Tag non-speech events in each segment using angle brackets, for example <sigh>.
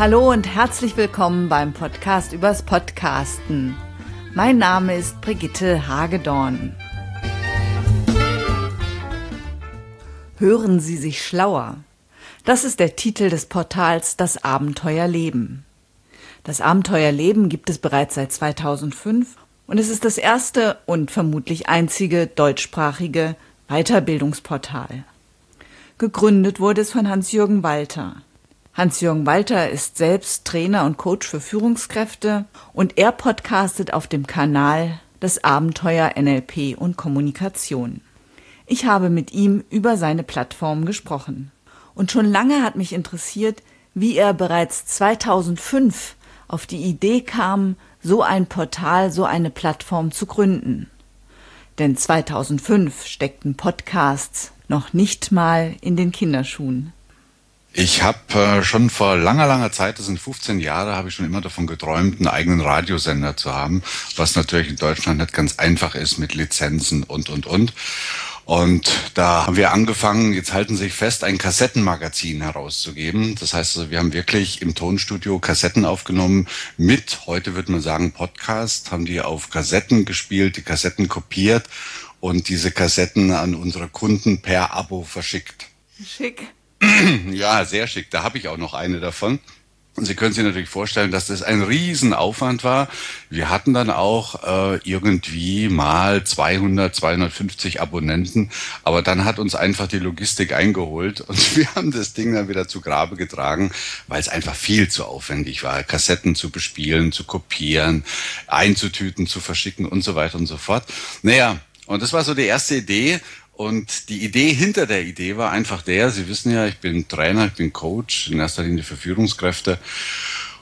Hallo und herzlich willkommen beim Podcast übers Podcasten. Mein Name ist Brigitte Hagedorn. Hören Sie sich schlauer. Das ist der Titel des Portals Das Abenteuer Leben. Das Abenteuer Leben gibt es bereits seit 2005 und es ist das erste und vermutlich einzige deutschsprachige Weiterbildungsportal. Gegründet wurde es von Hans-Jürgen Walter. Hans-Jürgen Walter ist selbst Trainer und Coach für Führungskräfte und er podcastet auf dem Kanal Das Abenteuer NLP und Kommunikation. Ich habe mit ihm über seine Plattform gesprochen. Und schon lange hat mich interessiert, wie er bereits 2005 auf die Idee kam, so ein Portal, so eine Plattform zu gründen. Denn 2005 steckten Podcasts noch nicht mal in den Kinderschuhen. Ich habe äh, schon vor langer, langer Zeit, das sind 15 Jahre, habe ich schon immer davon geträumt, einen eigenen Radiosender zu haben, was natürlich in Deutschland nicht ganz einfach ist mit Lizenzen und, und, und. Und da haben wir angefangen, jetzt halten sich fest, ein Kassettenmagazin herauszugeben. Das heißt, also, wir haben wirklich im Tonstudio Kassetten aufgenommen mit, heute würde man sagen, Podcast, haben die auf Kassetten gespielt, die Kassetten kopiert und diese Kassetten an unsere Kunden per Abo verschickt. Schick. <clears throat> Ja, sehr schick. Da habe ich auch noch eine davon. Und Sie können sich natürlich vorstellen, dass das ein Riesenaufwand war. Wir hatten dann auch äh, irgendwie mal 200, 250 Abonnenten, aber dann hat uns einfach die Logistik eingeholt <laughs> und wir haben das Ding dann wieder zu Grabe getragen, weil es einfach viel zu aufwendig war, Kassetten zu bespielen, zu kopieren, einzutüten, zu verschicken und so weiter und so fort. Naja, und das war so die erste Idee. Und die Idee hinter der Idee war einfach der, Sie wissen ja, ich bin Trainer, ich bin Coach, in erster Linie für Führungskräfte.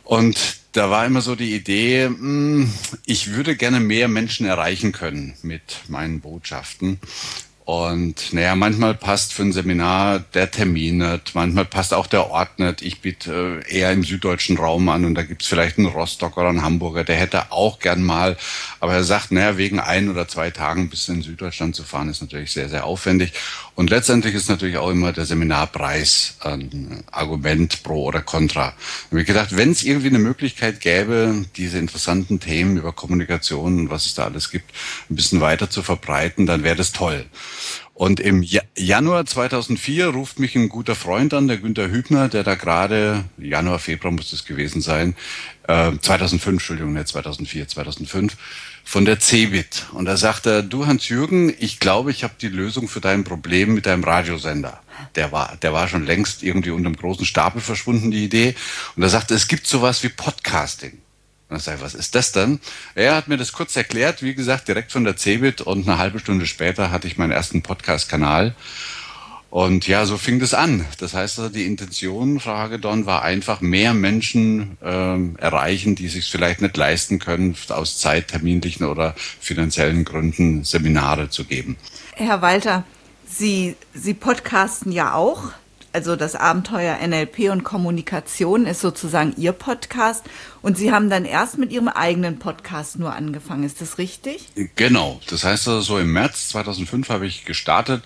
Und da war immer so die Idee, hm, ich würde gerne mehr Menschen erreichen können mit meinen Botschaften. Und naja, manchmal passt für ein Seminar der Termin nicht, manchmal passt auch der Ort nicht. Ich biete äh, eher im süddeutschen Raum an und da gibt's vielleicht einen Rostocker oder einen Hamburger, der hätte auch gern mal. Aber er sagt, naja, wegen ein oder zwei Tagen bis in Süddeutschland zu fahren, ist natürlich sehr, sehr aufwendig. Und letztendlich ist natürlich auch immer der Seminarpreis ein Argument pro oder contra. Ich habe gedacht, wenn es irgendwie eine Möglichkeit gäbe, diese interessanten Themen über Kommunikation und was es da alles gibt, ein bisschen weiter zu verbreiten, dann wäre das toll. Und im Januar 2004 ruft mich ein guter Freund an, der Günther Hübner, der da gerade, Januar, Februar muss es gewesen sein, äh, 2005, Entschuldigung, nicht 2004, 2005, von der CeBIT. Und da sagt er, du Hans-Jürgen, ich glaube, ich habe die Lösung für dein Problem mit deinem Radiosender. Der war, der war schon längst irgendwie unter einem großen Stapel verschwunden, die Idee. Und er sagte, es gibt sowas wie Podcasting. Und dann sage ich, was ist das denn? Er hat mir das kurz erklärt, wie gesagt, direkt von der Cebit und eine halbe Stunde später hatte ich meinen ersten Podcast-Kanal. Und ja, so fing das an. Das heißt, also, die Intention, Frage Don, war einfach mehr Menschen ähm, erreichen, die sich vielleicht nicht leisten können, aus zeitterminlichen oder finanziellen Gründen Seminare zu geben. Herr Walter, Sie, Sie podcasten ja auch also das Abenteuer NLP und Kommunikation ist sozusagen Ihr Podcast und Sie haben dann erst mit Ihrem eigenen Podcast nur angefangen. Ist das richtig? Genau. Das heißt also, so im März 2005 habe ich gestartet,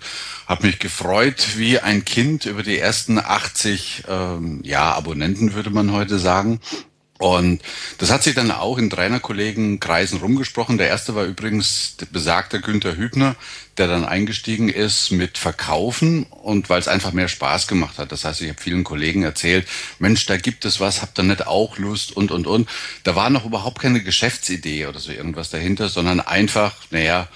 habe mich gefreut wie ein Kind über die ersten 80 ähm, ja, Abonnenten, würde man heute sagen. Und das hat sich dann auch in Trainerkollegenkreisen rumgesprochen. Der erste war übrigens der besagte Günther Hübner, der dann eingestiegen ist mit Verkaufen und weil es einfach mehr Spaß gemacht hat. Das heißt, ich habe vielen Kollegen erzählt, Mensch, da gibt es was, habt ihr nicht auch Lust und, und, und. Da war noch überhaupt keine Geschäftsidee oder so irgendwas dahinter, sondern einfach, naja,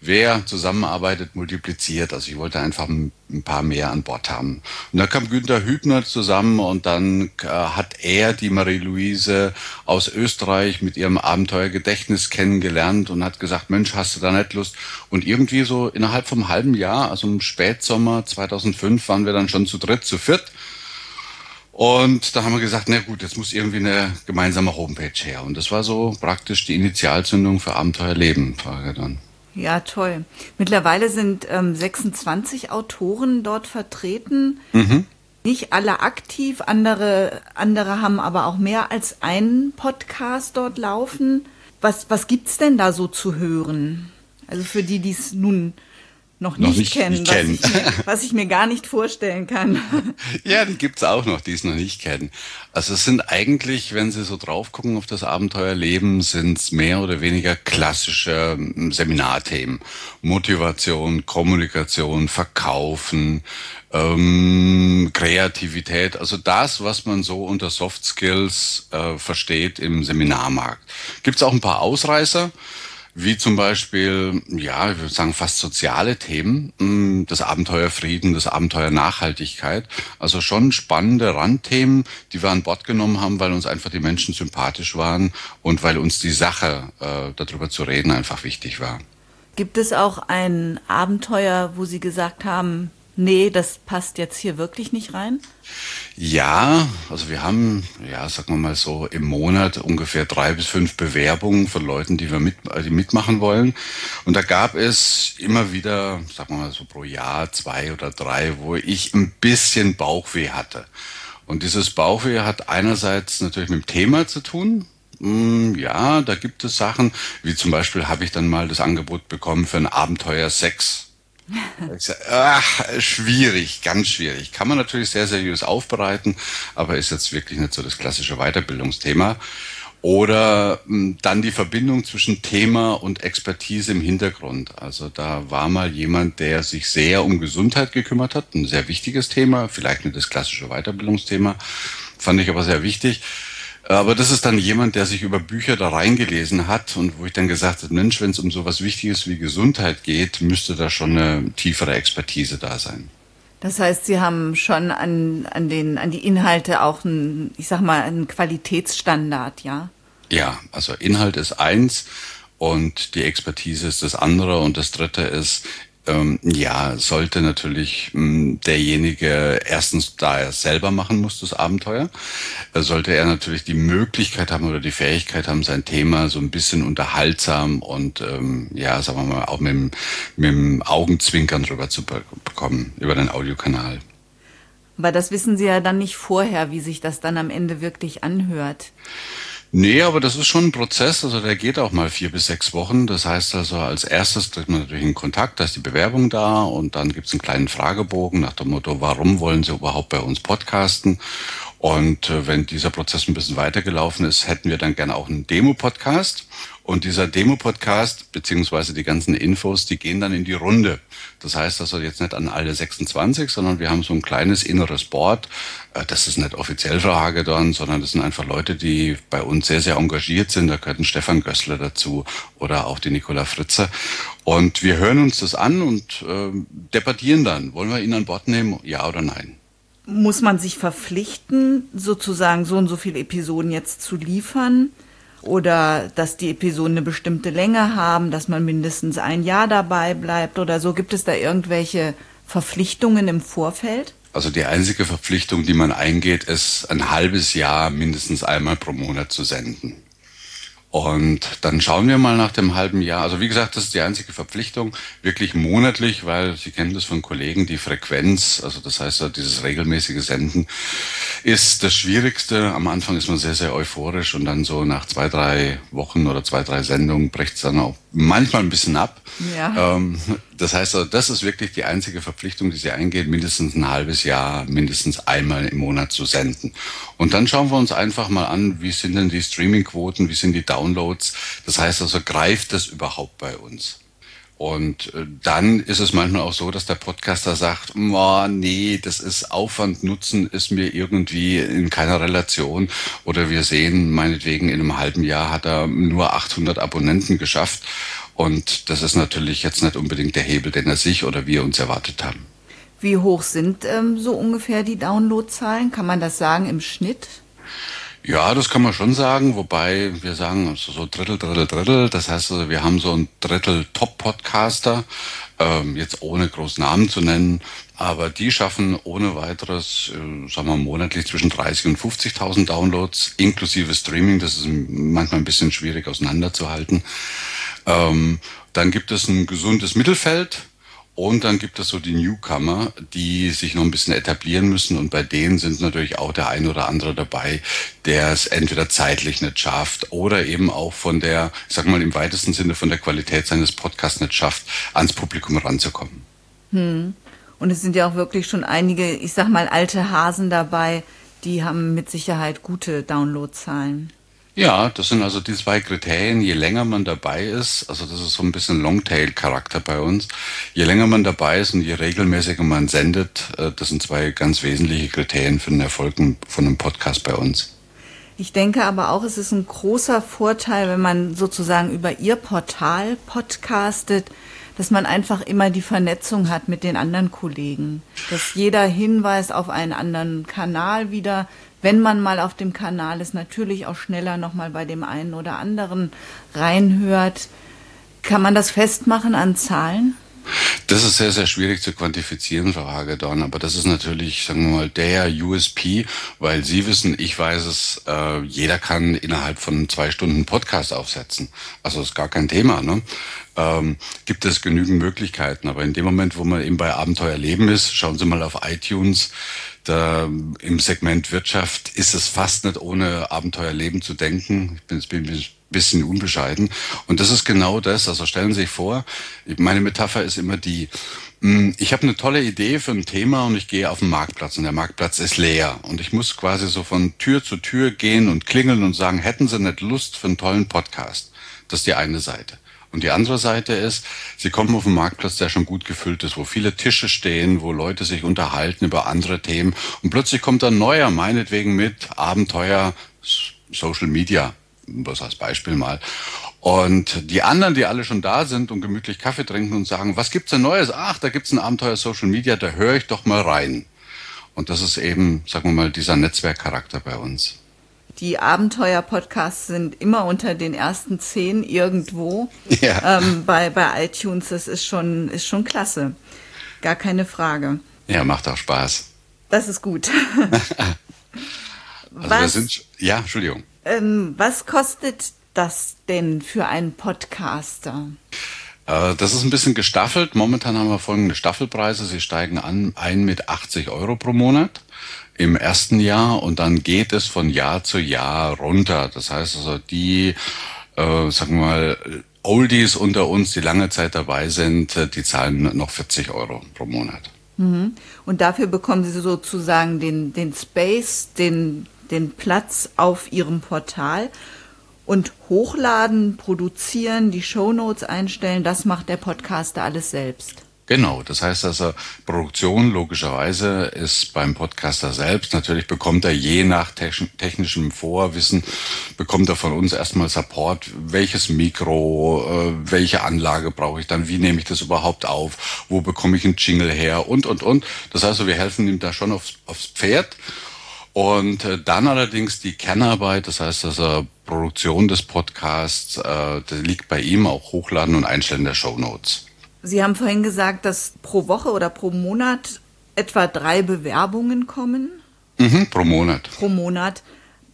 wer zusammenarbeitet, multipliziert. Also ich wollte einfach ein, paar mehr an Bord haben. Und da kam Günter Hübner zusammen und dann äh, hat er die Marie-Louise aus Österreich mit ihrem Abenteuergedächtnis kennengelernt und hat gesagt, Mensch, hast du da nicht Lust? Und irgendwie so innerhalb vom halben Jahr, also im Spätsommer 2005, waren wir dann schon zu dritt, zu viert. Und da haben wir gesagt, na gut, jetzt muss irgendwie eine gemeinsame Homepage her. Und das war so praktisch die Initialzündung für Abenteuerleben, Frage dann. Ja, toll. Mittlerweile sind ähm, 26 Autoren dort vertreten. Mhm. Nicht alle aktiv, andere, andere haben aber auch mehr als einen Podcast dort laufen. Was, was gibt's denn da so zu hören? Also für die, die es nun noch nicht, noch nicht kennen, nicht was, kennen. Ich mir, was, Ich mir, gar nicht vorstellen kann. <laughs> Ja, die gibt's auch noch, die es noch nicht kennen. Also es sind eigentlich, wenn Sie so drauf gucken auf das Abenteuerleben, sind es mehr oder weniger klassische hm, Seminarthemen. Motivation, Kommunikation, Verkaufen, ähm, Kreativität, also das, was man so unter Soft Skills äh, versteht im Seminarmarkt. Gibt's auch ein paar Ausreißer wie zum Beispiel, ja, ich würde sagen fast soziale Themen, hm, das Abenteuer Frieden, das Abenteuer Nachhaltigkeit. Also schon spannende Randthemen, die wir an Bord genommen haben, weil uns einfach die Menschen sympathisch waren und weil uns die Sache, äh, darüber zu reden, einfach wichtig war. Gibt es auch ein Abenteuer, wo Sie gesagt haben, nee, das passt jetzt hier wirklich nicht rein? Ja, also wir haben, ja, sagen wir mal so, im Monat ungefähr drei bis fünf Bewerbungen von Leuten, die wir mit, die mitmachen wollen. Und da gab es immer wieder, sagen wir mal so pro Jahr zwei oder drei, wo ich ein bisschen Bauchweh hatte. Und dieses Bauchweh hat einerseits natürlich mit dem Thema zu tun, hm, ja, da gibt es Sachen, wie zum Beispiel habe ich dann mal das Angebot bekommen für ein Abenteuer Sex. Ach, schwierig, ganz schwierig. Kann man natürlich sehr seriös aufbereiten, aber ist jetzt wirklich nicht so das klassische Weiterbildungsthema. Oder hm, dann die Verbindung zwischen Thema und Expertise im Hintergrund. Also da war mal jemand, der sich sehr um Gesundheit gekümmert hat, ein sehr wichtiges Thema, vielleicht nicht das klassische Weiterbildungsthema, fand ich aber sehr wichtig. Aber das ist dann jemand, der sich über Bücher da reingelesen hat und wo ich dann gesagt habe, Mensch, wenn es um sowas Wichtiges wie Gesundheit geht, müsste da schon eine tiefere Expertise da sein. Das heißt, Sie haben schon an, an, den, an die Inhalte auch einen, ich sag mal, einen Qualitätsstandard, ja? Ja, also Inhalt ist eins und die Expertise ist das andere und das dritte ist, ähm, ja, sollte natürlich mh, hm, derjenige erstens, da er selber machen muss, das Abenteuer, äh, sollte er natürlich die Möglichkeit haben oder die Fähigkeit haben, sein Thema so ein bisschen unterhaltsam und ähm, ja, sagen wir mal, auch mit, dem, mit dem Augenzwinkern drüber zu be bekommen, über den Audiokanal. Aber das wissen Sie ja dann nicht vorher, wie sich das dann am Ende wirklich anhört. Nee, aber das ist schon ein Prozess, also der geht auch mal vier bis sechs Wochen. Das heißt also, als erstes tritt man natürlich in Kontakt, da ist die Bewerbung da und dann gibt es einen kleinen Fragebogen nach dem Motto, warum wollen Sie überhaupt bei uns podcasten? Und äh, wenn dieser Prozess ein bisschen weitergelaufen ist, hätten wir dann gerne auch einen Demo-Podcast. Und dieser Demo-Podcast, beziehungsweise die ganzen Infos, die gehen dann in die Runde. Das heißt also jetzt nicht an alle 26, sondern wir haben so ein kleines inneres Board. Äh, das ist nicht offiziell für Hagedorn, sondern das sind einfach Leute, die bei uns sehr, sehr engagiert sind. Da gehört ein Stefan Gössler dazu oder auch die Nicola Fritze. Und wir hören uns das an und äh, debattieren dann. Wollen wir ihn an Bord nehmen? Ja oder nein? Muss man sich verpflichten, sozusagen so und so viele Episoden jetzt zu liefern? oder dass die Episoden eine bestimmte Länge haben, dass man mindestens ein Jahr dabei bleibt oder so. Gibt es da irgendwelche Verpflichtungen im Vorfeld? Also die einzige Verpflichtung, die man eingeht, ist ein halbes Jahr mindestens einmal pro Monat zu senden. Und dann schauen wir mal nach dem halben Jahr. Also wie gesagt, das ist die einzige Verpflichtung, wirklich monatlich, weil Sie kennen das von Kollegen, die Frequenz, also das heißt dieses regelmäßige Senden, ist das Schwierigste. Am Anfang ist man sehr, sehr euphorisch und dann so nach zwei, drei Wochen oder zwei, drei Sendungen bricht es dann auch manchmal ein bisschen ab. Ja. Ähm, das heißt, also, das ist wirklich die einzige Verpflichtung, die Sie eingehen, mindestens ein halbes Jahr, mindestens einmal im Monat zu senden. Und dann schauen wir uns einfach mal an, wie sind denn die Streamingquoten, wie sind die Downloads. Das heißt also, greift das überhaupt bei uns? Und äh, dann ist es manchmal auch so, dass der Podcaster sagt, oh, nee, das ist Aufwand, Nutzen ist mir irgendwie in keiner Relation. Oder wir sehen, meinetwegen in einem halben Jahr hat er nur 800 Abonnenten geschafft. Und das ist natürlich jetzt nicht unbedingt der Hebel, den er sich oder wir uns erwartet haben. Wie hoch sind ähm, so ungefähr die Downloadzahlen? Kann man das sagen im Schnitt? Ja, das kann man schon sagen, wobei wir sagen also so Drittel, Drittel, Drittel. Das heißt, also, wir haben so ein Drittel Top-Podcaster, ähm, jetzt ohne groß Namen zu nennen, aber die schaffen ohne weiteres, äh, sagen wir monatlich zwischen 30 und 50.000 Downloads, inklusive Streaming. Das ist manchmal ein bisschen schwierig auseinanderzuhalten. Ähm, dann gibt es ein gesundes Mittelfeld Und dann gibt es so die Newcomer, die sich noch ein bisschen etablieren müssen. Und bei denen sind natürlich auch der ein oder andere dabei, der es entweder zeitlich nicht schafft oder eben auch von der, ich sag mal im weitesten Sinne von der Qualität seines Podcasts nicht schafft, ans Publikum ranzukommen. Hm. Und es sind ja auch wirklich schon einige, ich sag mal, alte Hasen dabei, die haben mit Sicherheit gute Downloadzahlen. Ja, das sind also die zwei Kriterien. Je länger man dabei ist, also das ist so ein bisschen Longtail-Charakter bei uns, je länger man dabei ist und je regelmäßiger man sendet, äh, das sind zwei ganz wesentliche Kriterien für den Erfolg von einem Podcast bei uns. Ich denke aber auch, es ist ein großer Vorteil, wenn man sozusagen über Ihr Portal podcastet, dass man einfach immer die Vernetzung hat mit den anderen Kollegen, dass jeder Hinweis auf einen anderen Kanal wieder wenn man mal auf dem Kanal ist, natürlich auch schneller nochmal bei dem einen oder anderen reinhört. Kann man das festmachen an Zahlen? Das ist sehr, sehr schwierig zu quantifizieren, Frau Hagedorn, aber das ist natürlich, sagen wir mal, der USP, weil Sie wissen, ich weiß es, äh, jeder kann innerhalb von zwei Stunden Podcast aufsetzen. Also ist gar kein Thema. Ne? Ähm, gibt es genügend Möglichkeiten, aber in dem Moment, wo man eben bei Abenteuer Leben ist, schauen Sie mal auf iTunes, da im Segment Wirtschaft ist es fast nicht ohne Abenteuerleben zu denken. Ich bin, bin ein bisschen unbescheiden. Und das ist genau das. Also stellen Sie sich vor, meine Metapher ist immer die, hm, ich habe eine tolle Idee für ein Thema und ich gehe auf den Marktplatz und der Marktplatz ist leer und ich muss quasi so von Tür zu Tür gehen und klingeln und sagen, hätten Sie nicht Lust für einen tollen Podcast? Das ist die eine Seite. Und die andere Seite ist, sie kommen auf einen Marktplatz, der schon gut gefüllt ist, wo viele Tische stehen, wo Leute sich unterhalten über andere Themen. Und plötzlich kommt ein neuer, meinetwegen mit Abenteuer, Social Media, das als Beispiel mal. Und die anderen, die alle schon da sind und gemütlich Kaffee trinken und sagen, was gibt's denn Neues? Ach, da gibt's ein Abenteuer Social Media, da höre ich doch mal rein. Und das ist eben, sagen wir mal, dieser Netzwerkcharakter bei uns. Die Abenteuer-Podcasts sind immer unter den ersten zehn irgendwo ja. ähm, bei, bei iTunes. Das ist schon, ist schon klasse. Gar keine Frage. Ja, macht auch Spaß. Das ist gut. <laughs> also was, sind, ja, Entschuldigung. Ähm, was kostet das denn für einen Podcaster? Äh, das ist ein bisschen gestaffelt. Momentan haben wir folgende Staffelpreise. Sie steigen an, ein mit 80 Euro pro Monat im ersten Jahr und dann geht es von Jahr zu Jahr runter. Das heißt also, die, äh, sagen wir mal, Oldies unter uns, die lange Zeit dabei sind, äh, die zahlen noch 40 Euro pro Monat. Mhm. Und dafür bekommen Sie sozusagen den, den Space, den, den Platz auf Ihrem Portal und hochladen, produzieren, die Shownotes einstellen, das macht der Podcaster alles selbst. Genau, das heißt also, Produktion logischerweise ist beim Podcaster selbst. Natürlich bekommt er je nach technischem Vorwissen, bekommt er von uns erstmal Support, welches Mikro, äh, welche Anlage brauche ich dann, wie nehme ich das überhaupt auf, wo bekomme ich einen Jingle her und, und, und. Das heißt, wir helfen ihm da schon aufs, aufs Pferd. Und äh, dann allerdings die Kernarbeit, das heißt also Produktion des Podcasts, äh, das liegt bei ihm auch Hochladen und Einstellen der Show Notes. Sie haben vorhin gesagt, dass pro Woche oder pro Monat etwa drei Bewerbungen kommen. Mhm, pro Monat. Pro Monat.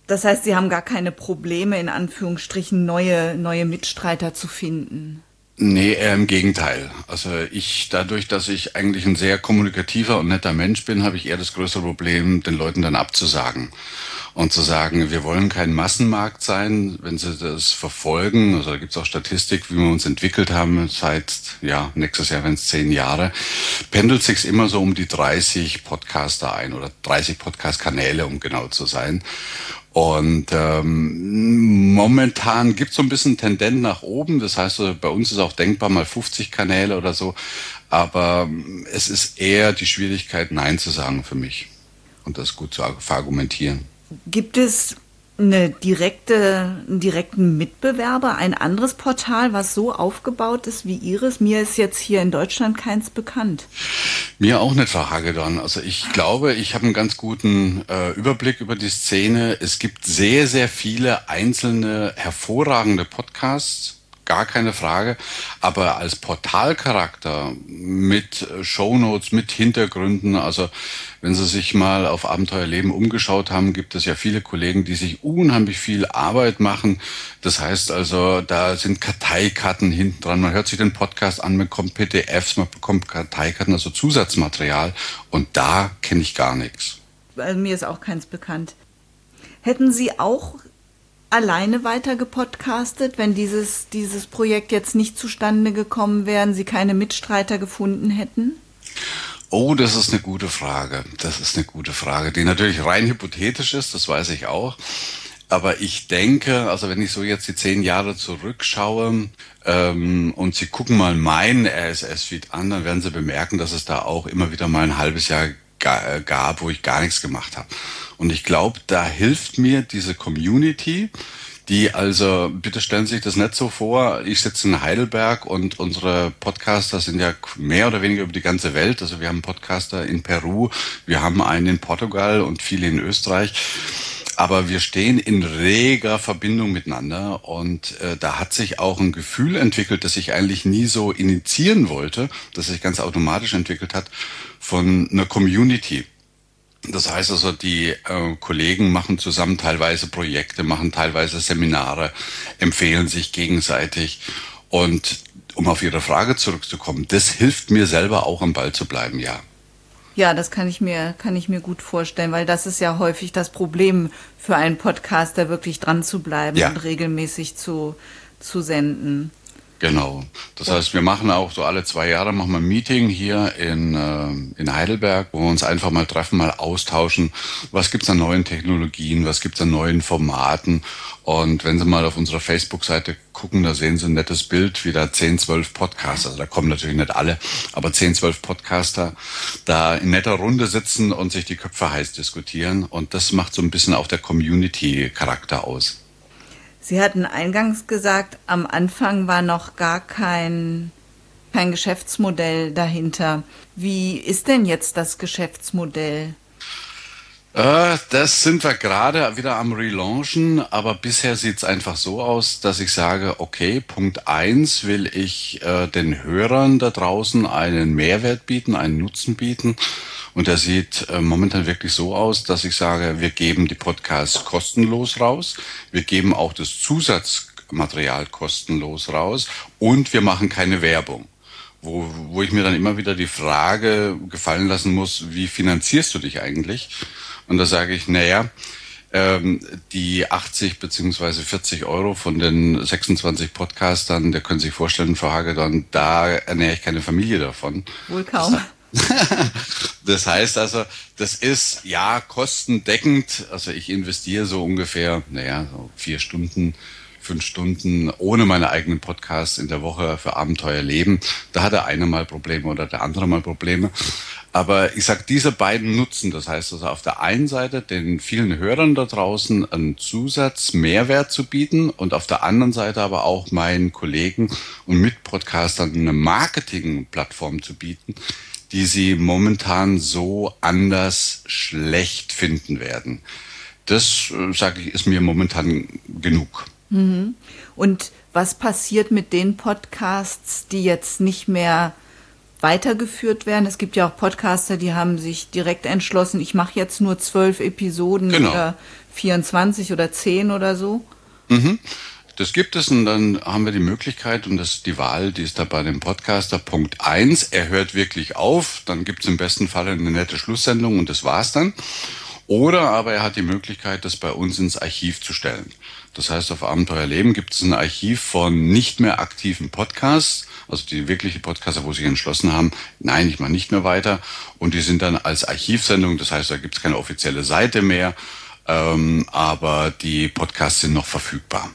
Das heißt, Sie haben gar keine Probleme, in Anführungsstrichen, neue, neue Mitstreiter zu finden. Nee, eher im Gegenteil. Also ich, dadurch, dass ich eigentlich ein sehr kommunikativer und netter Mensch bin, habe ich eher das größere Problem, den Leuten dann abzusagen und zu sagen, wir wollen kein Massenmarkt sein, wenn Sie das verfolgen, also da gibt es auch Statistik, wie wir uns entwickelt haben seit, ja, nächstes Jahr wenn es zehn Jahre, pendelt sich immer so um die 30 Podcaster ein oder 30 Podcast-Kanäle, um genau zu sein. Und ähm, momentan gibt es so ein bisschen Tendenz nach oben. Das heißt, bei uns ist auch denkbar mal 50 Kanäle oder so. Aber es ist eher die Schwierigkeit, Nein zu sagen für mich und das gut zu verargumentieren. Gibt es eine direkte, einen direkten Mitbewerber, ein anderes Portal, was so aufgebaut ist wie Ihres? Mir ist jetzt hier in Deutschland keins bekannt. Mir auch nicht, Frau Hagedorn. Also ich glaube, ich habe einen ganz guten äh, Überblick über die Szene. Es gibt sehr, sehr viele einzelne hervorragende Podcasts, gar keine Frage. Aber als Portalcharakter mit Shownotes, mit Hintergründen, also wenn Sie sich mal auf Abenteuerleben umgeschaut haben, gibt es ja viele Kollegen, die sich unheimlich viel Arbeit machen. Das heißt also, da sind Karteikarten hinten dran. Man hört sich den Podcast an, man bekommt PDFs, man bekommt Karteikarten, also Zusatzmaterial. Und da kenne ich gar nichts. Mir ist auch keins bekannt. Hätten Sie auch alleine weiter gepodcastet, wenn dieses, dieses Projekt jetzt nicht zustande gekommen wäre, Sie keine Mitstreiter gefunden hätten? Oh, das ist eine gute Frage. Das ist eine gute Frage, die natürlich rein hypothetisch ist, das weiß ich auch. Aber ich denke, also wenn ich so jetzt die zehn Jahre zurückschaue ähm, und Sie gucken mal meinen RSS-Feed an, dann werden Sie bemerken, dass es da auch immer wieder mal ein halbes Jahr gab, wo ich gar nichts gemacht habe. Und ich glaube, da hilft mir diese Community, die also, bitte stellen Sie sich das nicht so vor, ich sitze in Heidelberg und unsere Podcaster sind ja mehr oder weniger über die ganze Welt. Also wir haben Podcaster in Peru, wir haben einen in Portugal und viele in Österreich. Aber wir stehen in reger Verbindung miteinander und äh, da hat sich auch ein Gefühl entwickelt, das ich eigentlich nie so initiieren wollte, das sich ganz automatisch entwickelt hat, von einer Community. Das heißt also, die äh, Kollegen machen zusammen teilweise Projekte, machen teilweise Seminare, empfehlen sich gegenseitig. Und um auf Ihre Frage zurückzukommen, das hilft mir selber auch am Ball zu bleiben, ja. Ja, das kann ich mir, kann ich mir gut vorstellen, weil das ist ja häufig das Problem für einen Podcaster, wirklich dran zu bleiben ja. und regelmäßig zu, zu senden. Genau. Das heißt, wir machen auch so alle zwei Jahre machen wir ein Meeting hier in, äh, in Heidelberg, wo wir uns einfach mal treffen, mal austauschen. Was gibt's an neuen Technologien? Was gibt's an neuen Formaten? Und wenn Sie mal auf unserer Facebook-Seite gucken, da sehen Sie ein nettes Bild, wie da 10, 12 Podcaster, also da kommen natürlich nicht alle, aber 10, 12 Podcaster da in netter Runde sitzen und sich die Köpfe heiß diskutieren. Und das macht so ein bisschen auch der Community-Charakter aus. Sie hatten eingangs gesagt, am Anfang war noch gar kein, kein Geschäftsmodell dahinter. Wie ist denn jetzt das Geschäftsmodell? Äh, das sind wir gerade wieder am Relaunchen, aber bisher sieht es einfach so aus, dass ich sage, okay, Punkt eins will ich äh, den Hörern da draußen einen Mehrwert bieten, einen Nutzen bieten. Und der sieht äh, momentan wirklich so aus, dass ich sage, wir geben die Podcasts kostenlos raus. Wir geben auch das Zusatzmaterial kostenlos raus und wir machen keine Werbung. Wo, wo ich mir dann immer wieder die Frage gefallen lassen muss, wie finanzierst du dich eigentlich? Und da sage ich, naja, ähm, die 80 beziehungsweise 40 Euro von den 26 Podcastern, der können sich vorstellen, Frau Hagedorn, da ernähre ich keine Familie davon. Wohl kaum. Das, <laughs> das heißt also, das ist ja kostendeckend. Also ich investiere so ungefähr, naja, so vier Stunden, fünf Stunden ohne meine eigenen Podcasts in der Woche für Abenteuer leben. Da hat der eine mal Probleme oder der andere mal Probleme. Aber ich sag, diese beiden nutzen, das heißt also auf der einen Seite den vielen Hörern da draußen einen Zusatz Mehrwert zu bieten und auf der anderen Seite aber auch meinen Kollegen und Mitpodcastern eine Marketingplattform zu bieten, die sie momentan so anders schlecht finden werden. Das, äh, sage ich, ist mir momentan genug. Mhm. Und was passiert mit den Podcasts, die jetzt nicht mehr weitergeführt werden? Es gibt ja auch Podcaster, die haben sich direkt entschlossen, ich mache jetzt nur zwölf Episoden genau. oder 24 oder 10 oder so. Mhm. Das gibt es und dann haben wir die Möglichkeit und das die Wahl, die ist da bei dem Podcaster. Punkt eins, er hört wirklich auf, dann gibt es im besten Fall eine nette Schlusssendung und das war's dann. Oder aber er hat die Möglichkeit, das bei uns ins Archiv zu stellen. Das heißt, auf Abenteuerleben gibt es ein Archiv von nicht mehr aktiven Podcasts, also die wirkliche Podcaster, wo sich entschlossen haben, nein, ich mache nicht mehr weiter. Und die sind dann als Archivsendung, das heißt, da gibt es keine offizielle Seite mehr, ähm, aber die Podcasts sind noch verfügbar.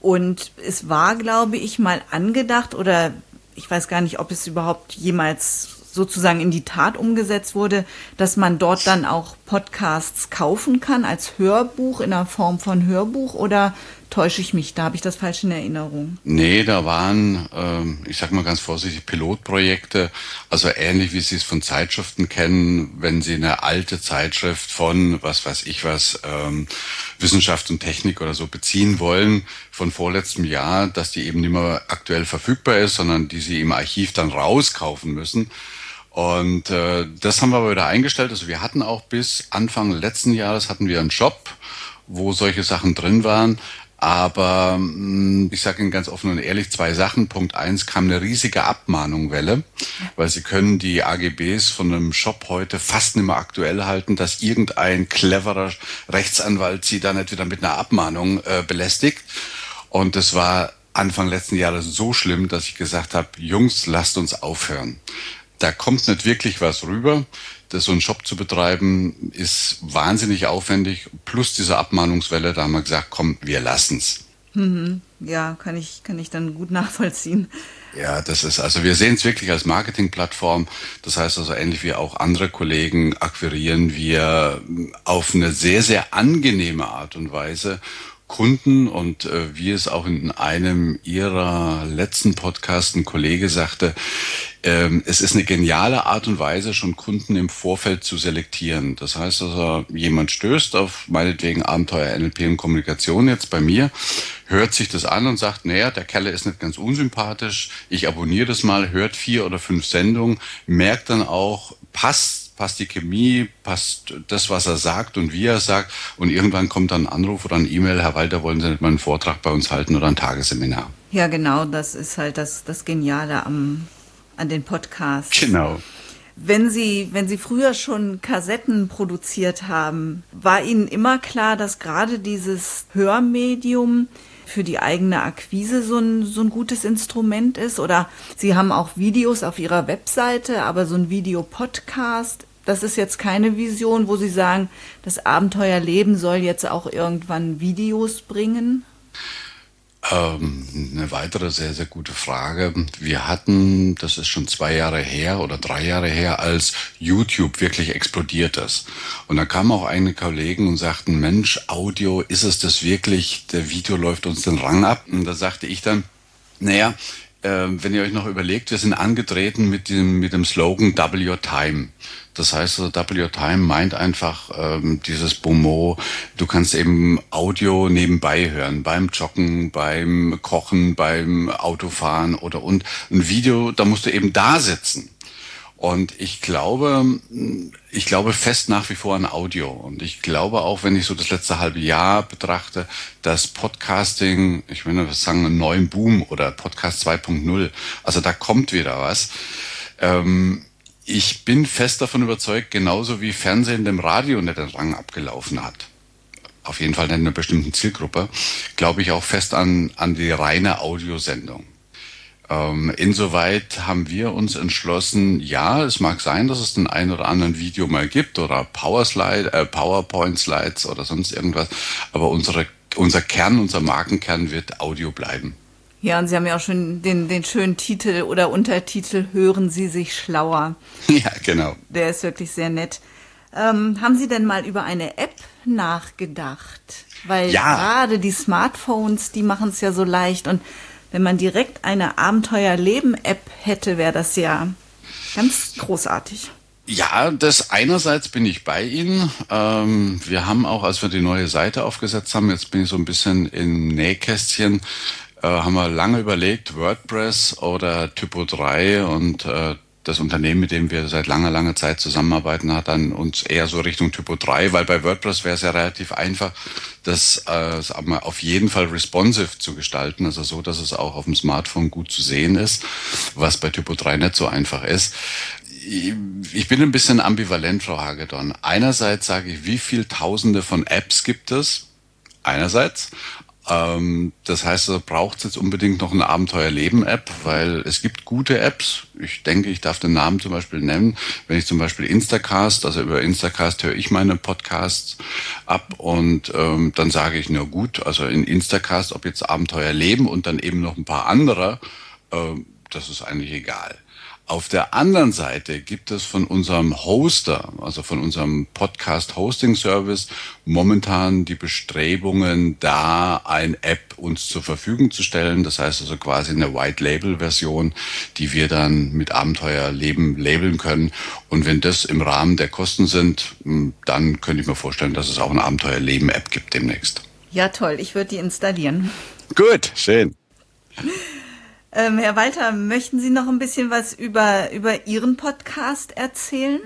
Und es war, glaube ich, mal angedacht oder ich weiß gar nicht, ob es überhaupt jemals sozusagen in die Tat umgesetzt wurde, dass man dort dann auch Podcasts kaufen kann als Hörbuch in der Form von Hörbuch oder täusche ich mich? Da habe ich das falsch in Erinnerung. Nee, da waren, ähm, ich sag mal ganz vorsichtig, Pilotprojekte, also ähnlich wie Sie es von Zeitschriften kennen, wenn Sie eine alte Zeitschrift von, was weiß ich was, ähm, Wissenschaft und Technik oder so beziehen wollen von vorletztem Jahr, dass die eben nicht mehr aktuell verfügbar ist, sondern die Sie im Archiv dann rauskaufen müssen. Und äh, das haben wir aber wieder eingestellt. Also wir hatten auch bis Anfang letzten Jahres hatten wir einen Shop, wo solche Sachen drin waren. Aber hm, ich sage Ihnen ganz offen und ehrlich zwei Sachen. Punkt eins kam eine riesige Abmahnungwelle, weil Sie können die AGBs von einem Shop heute fast nicht mehr aktuell halten, dass irgendein cleverer Rechtsanwalt Sie da nicht wieder mit einer Abmahnung äh, belästigt. Und das war Anfang letzten Jahres so schlimm, dass ich gesagt habe, Jungs, lasst uns aufhören. Da kommt nicht wirklich was rüber das so einen Shop zu betreiben, ist wahnsinnig aufwendig. Plus diese Abmahnungswelle, da haben wir gesagt, komm, wir lassen's. Mhm. Ja, kann ich, kann ich dann gut nachvollziehen. Ja, das ist, also wir sehen es wirklich als Marketingplattform. Das heißt also ähnlich wie auch andere Kollegen akquirieren wir auf eine sehr, sehr angenehme Art und Weise Kunden und äh, wie es auch in einem ihrer letzten Podcasts ein Kollege sagte, ähm, es ist eine geniale Art und Weise, schon Kunden im Vorfeld zu selektieren. Das heißt also, jemand stößt auf meinetwegen Abenteuer NLP und Kommunikation jetzt bei mir, hört sich das an und sagt, naja, der Kerl ist nicht ganz unsympathisch, ich abonniere das mal, hört vier oder fünf Sendungen, merkt dann auch, passt passt die Chemie, passt das, was er sagt und wie er sagt. Und irgendwann kommt dann ein Anruf oder ein E-Mail, Herr Walter, wollen Sie nicht mal einen Vortrag bei uns halten oder ein Tagesseminar? Ja, genau, das ist halt das, das Geniale am, an den Podcasts. Genau. Wenn Sie, wenn Sie früher schon Kassetten produziert haben, war Ihnen immer klar, dass gerade dieses Hörmedium für die eigene Akquise so ein, so ein gutes Instrument ist? Oder Sie haben auch Videos auf Ihrer Webseite, aber so ein Videopodcast, das ist jetzt keine Vision, wo Sie sagen, das Abenteuerleben soll jetzt auch irgendwann Videos bringen? Ähm, eine weitere sehr, sehr gute Frage. Wir hatten, das ist schon zwei Jahre her oder drei Jahre her, als YouTube wirklich explodiert ist. Und da kamen auch einige Kollegen und sagten, Mensch, Audio, ist es das wirklich? Der Video läuft uns den Rang ab. Und da sagte ich dann, naja, äh, wenn ihr euch noch überlegt, wir sind angetreten mit dem, mit dem Slogan Double Your Time. Das heißt, also Double Your Time meint einfach ähm, dieses Beaumont, du kannst eben Audio nebenbei hören, beim Joggen, beim Kochen, beim Autofahren oder und ein Video, da musst du eben da sitzen. Und ich glaube, ich glaube fest nach wie vor an Audio. Und ich glaube auch, wenn ich so das letzte halbe Jahr betrachte, dass Podcasting, ich würde sagen, einen neuen Boom oder Podcast 2.0, also da kommt wieder was. Ähm, ich bin fest davon überzeugt, genauso wie Fernsehen dem Radio nicht den Rang abgelaufen hat. Auf jeden Fall in einer bestimmten Zielgruppe, glaube ich auch fest an, an die reine Audiosendung. Ähm, insoweit haben wir uns entschlossen, ja, es mag sein, dass es den einen oder anderen Video mal gibt oder Powerslide, äh, PowerPoint-Slides oder sonst irgendwas, aber unsere, unser Kern, unser Markenkern wird Audio bleiben. Ja, und Sie haben ja auch schon den, den schönen Titel oder Untertitel Hören Sie sich schlauer. <laughs> Ja, genau. Der ist wirklich sehr nett. Ähm, haben Sie denn mal über eine App nachgedacht? Weil ja. gerade die Smartphones, die machen es ja so leicht und wenn man direkt eine Abenteuerleben-App hätte, wäre das ja ganz großartig. Ja, das einerseits bin ich bei Ihnen. Ähm, wir haben auch, als wir die neue Seite aufgesetzt haben, jetzt bin ich so ein bisschen im Nähkästchen, äh, haben wir lange überlegt, WordPress oder Typo 3 und äh, das Unternehmen, mit dem wir seit langer, langer Zeit zusammenarbeiten, hat dann uns eher so Richtung Typo 3, weil bei WordPress wäre es ja relativ einfach, das äh, auf jeden Fall responsive zu gestalten, also so, dass es auch auf dem Smartphone gut zu sehen ist, was bei Typo 3 nicht so einfach ist. Ich bin ein bisschen ambivalent, Frau Hagedorn. Einerseits sage ich, wie viel Tausende von Apps gibt es? Einerseits. Ähm, das heißt, da braucht es jetzt unbedingt noch eine Abenteuerleben-App, weil es gibt gute Apps. Ich denke, ich darf den Namen zum Beispiel nennen. Wenn ich zum Beispiel Instacast, also über Instacast höre ich meine Podcasts ab und ähm, dann sage ich, nur gut, also in Instacast, ob jetzt Abenteuerleben und dann eben noch ein paar andere, äh, das ist eigentlich egal. Auf der anderen Seite gibt es von unserem Hoster, also von unserem Podcast Hosting Service, momentan die Bestrebungen, da ein App uns zur Verfügung zu stellen. Das heißt also quasi eine White Label Version, die wir dann mit Abenteuerleben labeln können. Und wenn das im Rahmen der Kosten sind, hm, dann könnte ich mir vorstellen, dass es auch eine Abenteuerleben App gibt demnächst. Ja, toll. Ich würde die installieren. Gut, schön. Ähm, Herr Walter, möchten Sie noch ein bisschen was über, über Ihren Podcast erzählen?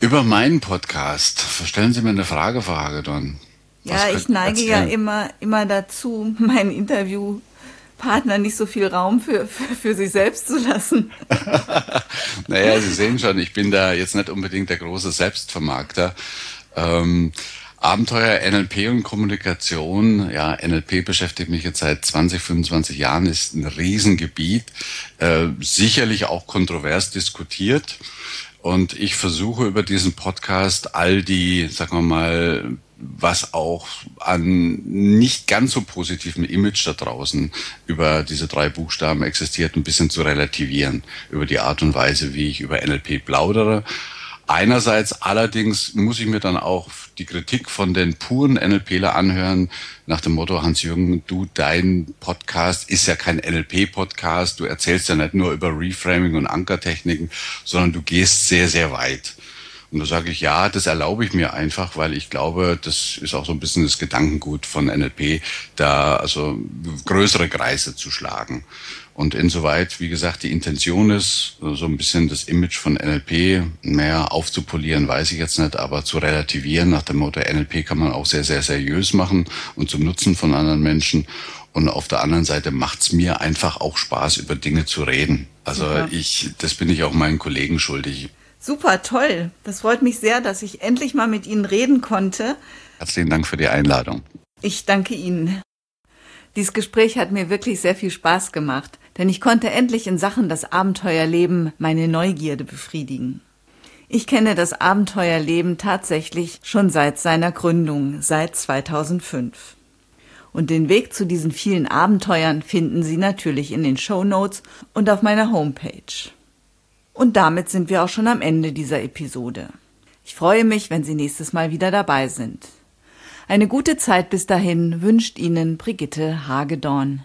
Über meinen Podcast. Stellen Sie mir eine Frage, Frau Hagedorn. Ja, ich neige ja immer, immer dazu, meinen Interviewpartner nicht so viel Raum für, für, für sich selbst zu lassen. <laughs> naja, Sie sehen schon, ich bin da jetzt nicht unbedingt der große Selbstvermarkter. Ähm, Abenteuer NLP und Kommunikation. Ja, NLP beschäftigt mich jetzt seit 20, 25 Jahren, ist ein Riesengebiet, äh, sicherlich auch kontrovers diskutiert. Und ich versuche über diesen Podcast all die, sagen wir mal, was auch an nicht ganz so positivem Image da draußen über diese drei Buchstaben existiert, ein bisschen zu relativieren über die Art und Weise, wie ich über NLP plaudere Einerseits allerdings muss ich mir dann auch die Kritik von den puren NLPler anhören, nach dem Motto, Hans-Jürgen, du, dein Podcast ist ja kein NLP-Podcast, du erzählst ja nicht nur über Reframing und Ankertechniken, sondern du gehst sehr, sehr weit. Und da sage ich, ja, das erlaube ich mir einfach, weil ich glaube, das ist auch so ein bisschen das Gedankengut von NLP, da also größere Kreise zu schlagen. Und insoweit, wie gesagt, die Intention ist, so ein bisschen das Image von NLP mehr aufzupolieren, weiß ich jetzt nicht, aber zu relativieren nach dem Motto, NLP kann man auch sehr, sehr seriös machen und zum Nutzen von anderen Menschen. Und auf der anderen Seite macht's mir einfach auch Spaß, über Dinge zu reden. Also Super. ich, das bin ich auch meinen Kollegen schuldig. Super, toll. Das freut mich sehr, dass ich endlich mal mit Ihnen reden konnte. Herzlichen Dank für die Einladung. Ich danke Ihnen. Dieses Gespräch hat mir wirklich sehr viel Spaß gemacht denn ich konnte endlich in Sachen das Abenteuerleben meine Neugierde befriedigen. Ich kenne das Abenteuerleben tatsächlich schon seit seiner Gründung, seit 2005. Und den Weg zu diesen vielen Abenteuern finden Sie natürlich in den Show Notes und auf meiner Homepage. Und damit sind wir auch schon am Ende dieser Episode. Ich freue mich, wenn Sie nächstes Mal wieder dabei sind. Eine gute Zeit bis dahin wünscht Ihnen Brigitte Hagedorn.